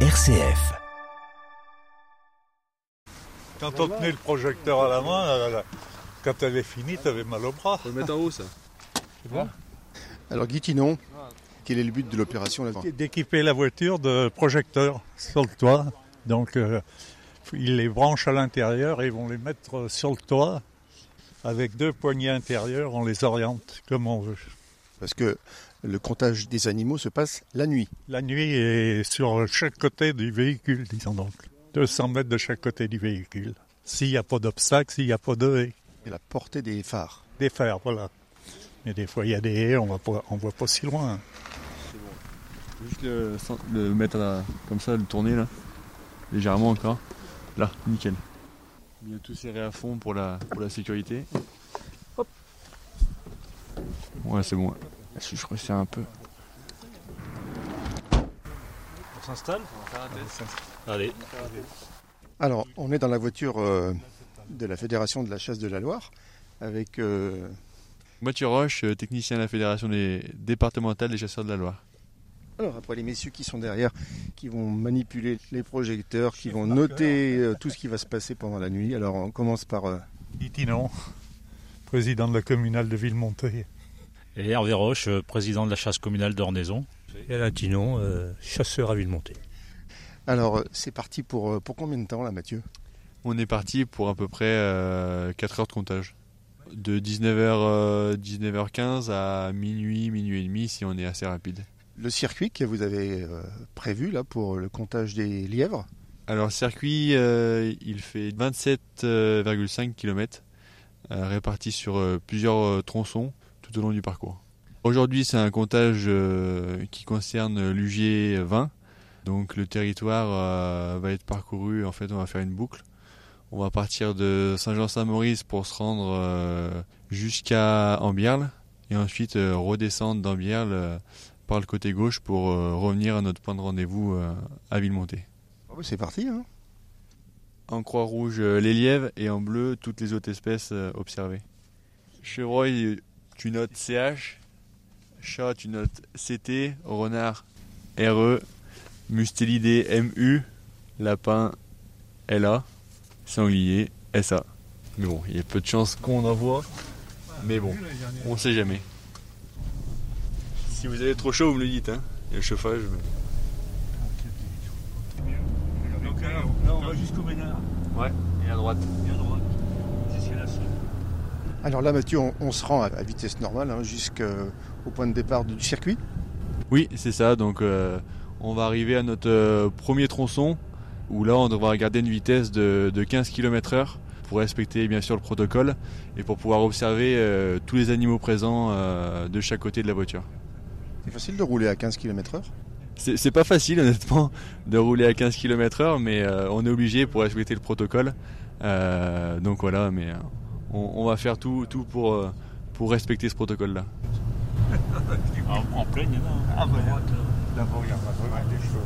RCF. Quand on tenait le projecteur à la main, quand elle est finie, t'avais mal au bras. Faut le mettre en haut ça. Alors Guy Tinon, quel est le but de l'opération là D'équiper la voiture de projecteurs sur le toit. Donc, euh, ils les branchent à l'intérieur et ils vont les mettre sur le toit. Avec deux poignées intérieures, on les oriente comme on veut. Parce que le comptage des animaux se passe la nuit. La nuit est sur chaque côté du véhicule, disons donc. 200 mètres de chaque côté du véhicule. S'il n'y a pas d'obstacle, s'il n'y a pas de haies. Et la portée des phares. Des fers, voilà. Mais des fois, il y a des haies, on ne voit pas si loin. Faut juste le, le mettre à- comme ça, le tourner là. Légèrement encore. Là, nickel. Bien tout serré à fond pour la, pour la sécurité. Hop. Ouais, c'est bon. Je je resserre un peu. On s'installe Allez. Alors, on est dans la voiture euh, de la Fédération de la chasse de la Loire avec euh, Mathieu Roche, euh, technicien à la Fédération des départementale des chasseurs de la Loire. alors après les messieurs qui sont derrière, qui vont manipuler les projecteurs, qui vont noter euh, tout ce qui va se passer pendant la nuit. Alors on commence par euh, Itinon, président de la communale de Villemonté. Et Hervé Roche, euh, président de la chasse communale d'Ornaison. Et Alain Tinon, euh, chasseur à Villemonté. alors euh, c'est parti pour pour combien de temps là Mathieu? On est parti pour à peu près 4 heures de comptage. De 19h, 19h15 à minuit, minuit et demi si on est assez rapide. Le circuit que vous avez euh, prévu là pour le comptage des lièvres, Alors le circuit, euh, il fait 27,5 km répartis sur euh, plusieurs euh, tronçons tout au long du parcours. Aujourd'hui, c'est un comptage euh, qui concerne l'UG 20. Donc le territoire euh, va être parcouru, en fait on va faire une boucle. On va partir de Saint-Jean-Saint-Maurice pour se rendre euh, jusqu'à Ambierle et ensuite redescendre d'Ambierle par le côté gauche pour revenir à notre point de rendez-vous à Villemonté. Ah ouais, c'est parti. Hein En croix rouge, les lièvres et en bleu, toutes les autres espèces observées. Chevreuil, tu notes CH. Chat, tu notes CT. Renard, RE. Mustélidé, MU. Lapin, LA. Sanglier, SA. Mais bon, il y a peu de chances qu'on en voit. Mais bon, on sait jamais. Si vous avez trop chaud, vous me le dites. Hein. Il y a le chauffage. mais- Donc là, là, on va jusqu'au Ménard. Ouais, et à droite. Et à droite. Alors là Mathieu, on, on se rend à, à vitesse normale hein, jusqu'au point de départ du circuit. Oui, c'est ça. Donc, euh, on va arriver à notre euh, premier tronçon où là, on devra garder une vitesse de, de 15 km/h pour respecter bien sûr le protocole et pour pouvoir observer euh, tous les animaux présents euh, de chaque côté de la voiture. C'est facile de rouler à 15 km/h. C'est c'est pas facile, honnêtement, de rouler à 15 km/h, mais euh, on est obligé pour respecter le protocole. Euh, donc voilà, mais euh, on, on va faire tout, tout pour, euh, pour respecter ce protocole-là. En, en plein, il y en a. Ah, ben, d'abord, il y a pas des chevaux.